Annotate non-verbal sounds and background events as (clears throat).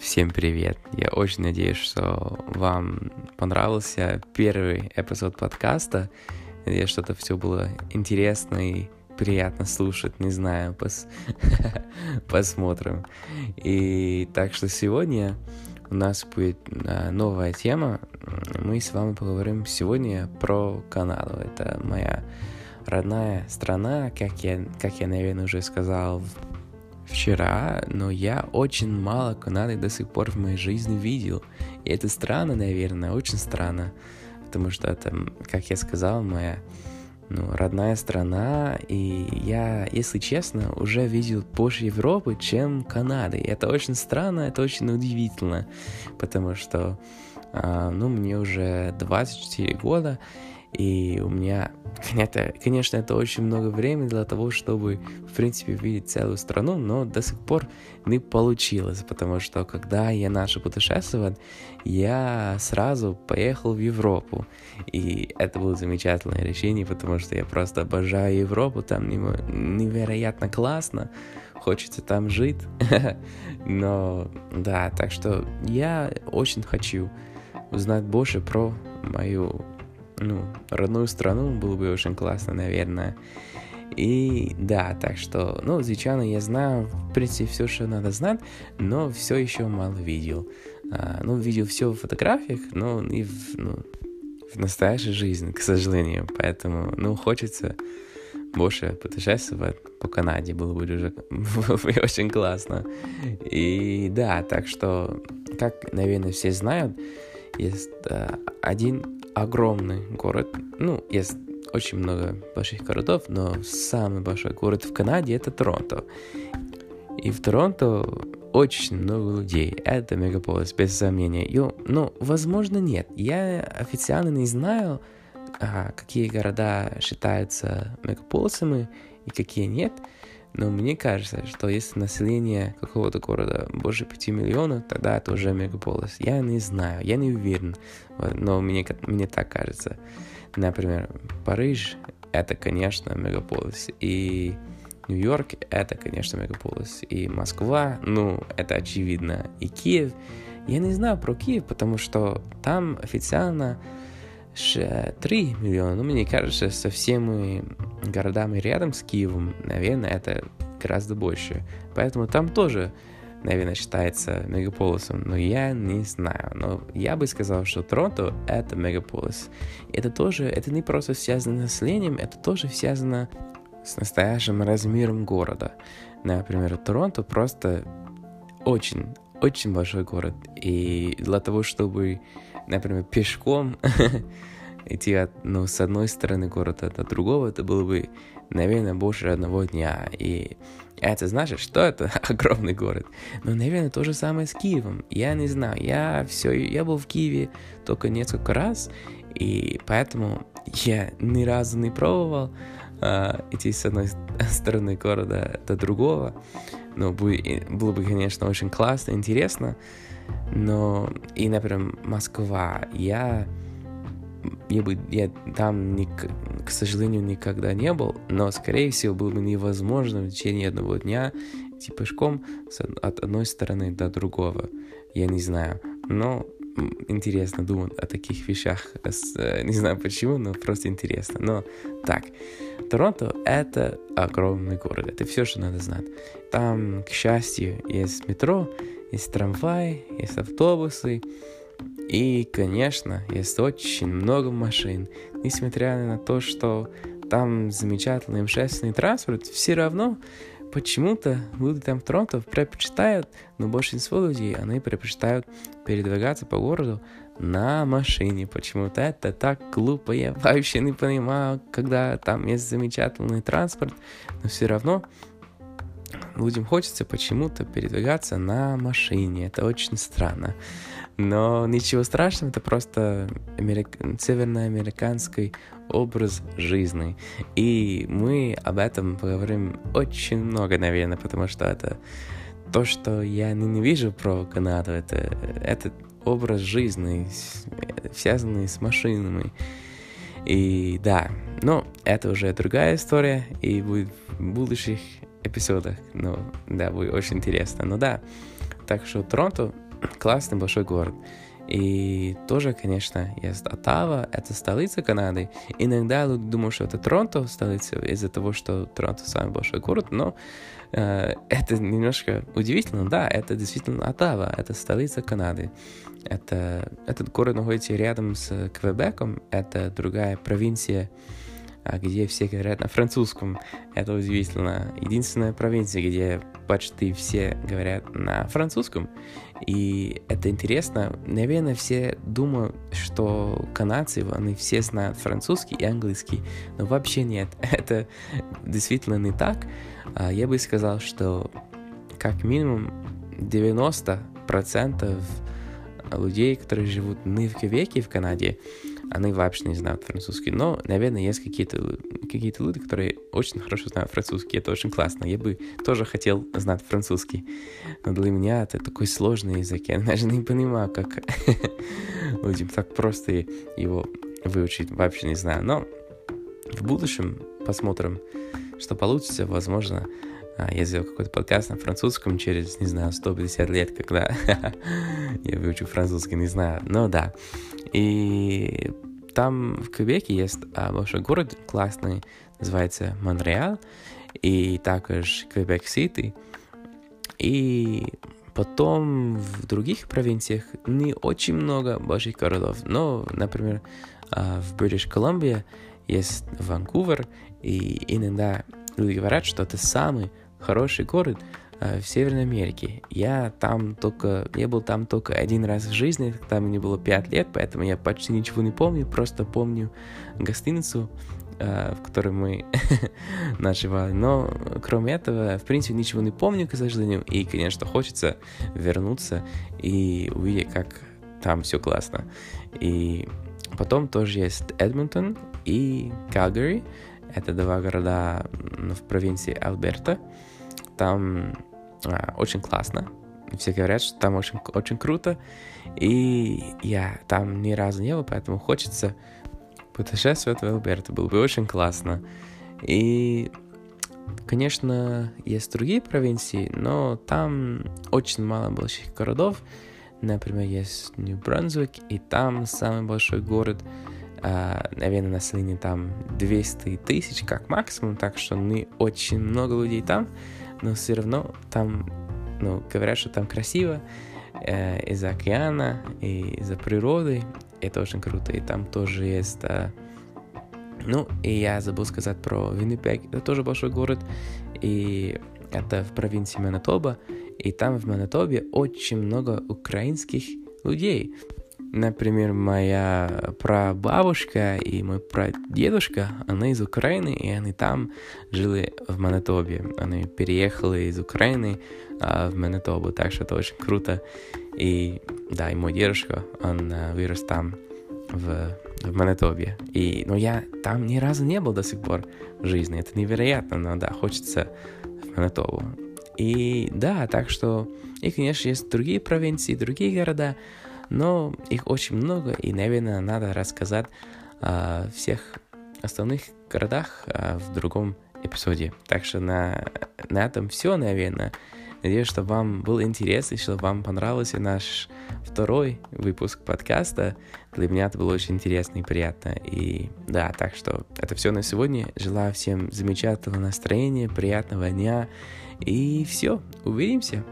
Всем привет! Я очень надеюсь, что вам понравился первый эпизод подкаста. Я что-то все было интересно и приятно слушать, не знаю, пос... (laughs) посмотрим. И так что сегодня у нас будет а, новая тема. Мы с вами поговорим сегодня про Канаду. Это моя родная страна, как я, как я, наверное, уже сказал вчера, но я очень мало Канады до сих пор в моей жизни видел. И это странно, наверное, очень странно, потому что это, как я сказал, моя ну, родная страна, и я, если честно, уже видел больше Европы, чем Канады. И это очень странно, это очень удивительно, потому что, а, ну, мне уже 24 года, и у меня, (laughs) конечно, это очень много времени для того, чтобы, в принципе, видеть целую страну, но до сих пор не получилось, потому что, когда я начал путешествовать, я сразу поехал в Европу. И это было замечательное решение, потому что я просто обожаю Европу, там невероятно классно, хочется там жить. (laughs) Но да, так что я очень хочу узнать больше про мою ну, родную страну было бы очень классно, наверное. И да, так что, ну, звичайно, я знаю, в принципе, все, что надо знать, но все еще мало видел. А, ну, видел все в фотографиях, но и в, ну, в настоящей жизни, к сожалению. Поэтому, ну, хочется больше путешествовать по Канаде, было бы уже (laughs) очень классно. И да, так что, как, наверное, все знают, есть а, один огромный город. Ну, есть очень много больших городов, но самый большой город в Канаде это Торонто. И в Торонто очень много людей. Это мегаполис, без сомнения. И, ну, возможно, нет. Я официально не знаю, а, какие города считаются мегаполисами и какие нет. Но мне кажется, что если население какого-то города больше 5 миллионов, тогда это уже мегаполис. Я не знаю, я не уверен, но мне, мне так кажется. Например, Париж — это, конечно, мегаполис. И Нью-Йорк — это, конечно, мегаполис. И Москва, ну, это очевидно. И Киев. Я не знаю про Киев, потому что там официально 3 миллиона. Ну, мне кажется, со всеми городами рядом с Киевом, наверное, это гораздо больше. Поэтому там тоже, наверное, считается мегаполисом, но я не знаю. Но я бы сказал, что Торонто — это мегаполис. Это тоже, это не просто связано с населением, это тоже связано с настоящим размером города. Например, Торонто просто очень, очень большой город. И для того, чтобы например, пешком (laughs) идти от, ну, с одной стороны города до другого, это было бы, наверное, больше одного дня. И это значит, что это (laughs) огромный город. Но, наверное, то же самое с Киевом. Я не знаю, я все, я был в Киеве только несколько раз, и поэтому я ни разу не пробовал uh, идти с одной стороны города до другого. Но было бы, конечно, очень классно, интересно. Но и, например, Москва, я, я, бы, я там, не, к сожалению, никогда не был, но, скорее всего, было бы невозможно в течение одного дня идти пешком от одной стороны до другого. Я не знаю. Но интересно думать о таких вещах. Э, не знаю почему, но просто интересно. Но так, Торонто — это огромный город. Это все, что надо знать. Там, к счастью, есть метро, есть трамвай, есть автобусы. И, конечно, есть очень много машин. Несмотря на то, что там замечательный общественный транспорт, все равно почему-то люди там в Торонто предпочитают, но большинство людей, они предпочитают передвигаться по городу на машине. Почему-то это так глупо, я вообще не понимаю, когда там есть замечательный транспорт, но все равно людям хочется почему-то передвигаться на машине. Это очень странно. Но ничего страшного, это просто америк... северноамериканский образ жизни. И мы об этом поговорим очень много, наверное, потому что это то, что я ненавижу про Канаду, это, это образ жизни, связанный с машинами. И да, но это уже другая история, и будет в будущих эпизодах. Ну, да, будет очень интересно. Ну да, так что Торонто (clears throat) классный большой город. И тоже, конечно, есть Оттава, это столица Канады. Иногда люди думают, что это Торонто, столица, из-за того, что Торонто самый большой город, но э, (laughs) это немножко удивительно. Да, это действительно Оттава, это столица Канады. Это, этот город находится рядом с Квебеком, это другая провинция где все говорят на французском. Это удивительно. Единственная провинция, где почти все говорят на французском. И это интересно. Наверное, все думают, что канадцы, они все знают французский и английский. Но вообще нет. (laughs) Это действительно не так. А я бы сказал, что как минимум 90% людей, которые живут не в Квебеке, в Канаде, они вообще не знают французский. Но, наверное, есть какие-то какие люди, которые очень хорошо знают французский. Это очень классно. Я бы тоже хотел знать французский. Но для меня это такой сложный язык. Я даже не понимаю, как (laughs) людям так просто его выучить. Вообще не знаю. Но в будущем посмотрим, что получится. Возможно, я сделал какой-то подкаст на французском через, не знаю, 150 лет, когда (laughs) я выучу французский, не знаю. Но да. И там в Квебеке есть а, большой город классный, называется Монреал, и также Квебек-Сити. И потом в других провинциях не очень много больших городов. Но, например, а, в Бритиш Колумбия есть Ванкувер, и иногда люди говорят, что это самый хороший город э, в Северной Америке. Я там только, я был там только один раз в жизни, когда мне было 5 лет, поэтому я почти ничего не помню, просто помню гостиницу, э, в которой мы (laughs) ночевали. Но кроме этого, в принципе, ничего не помню, к сожалению. И, конечно, хочется вернуться и увидеть, как там все классно. И потом тоже есть Эдмонтон и Калгари. Это два города в провинции Альберта. Там а, очень классно. Все говорят, что там очень, очень круто. И я там ни разу не был, поэтому хочется путешествовать в Альберта. Было бы очень классно. И, конечно, есть другие провинции, но там очень мало больших городов. Например, есть Нью-Брансвик, и там самый большой город — Uh, наверное, население там 200 тысяч как максимум, так что не очень много людей там, но все равно там, ну, говорят, что там красиво э, из-за океана и из-за природы, это очень круто, и там тоже есть... Э, ну, и я забыл сказать про Виннипег, это тоже большой город, и это в провинции Манитоба, и там в Манитобе очень много украинских людей. Например, моя прабабушка и мой прадедушка, они из Украины, и они там жили в Манитобе. Они переехали из Украины а, в Манитобу, так что это очень круто. И да, и мой дедушка, он а, вырос там, в, в Манитобе. И, но я там ни разу не был до сих пор в жизни. Это невероятно, но да, хочется в Манитобу. И да, так что, и, конечно, есть другие провинции, другие города, но их очень много, и, наверное, надо рассказать о всех основных городах в другом эпизоде. Так что на, на этом все, наверное. Надеюсь, что вам был интересно, что вам понравился наш второй выпуск подкаста. Для меня это было очень интересно и приятно. И да, так что это все на сегодня. Желаю всем замечательного настроения, приятного дня. И все, увидимся.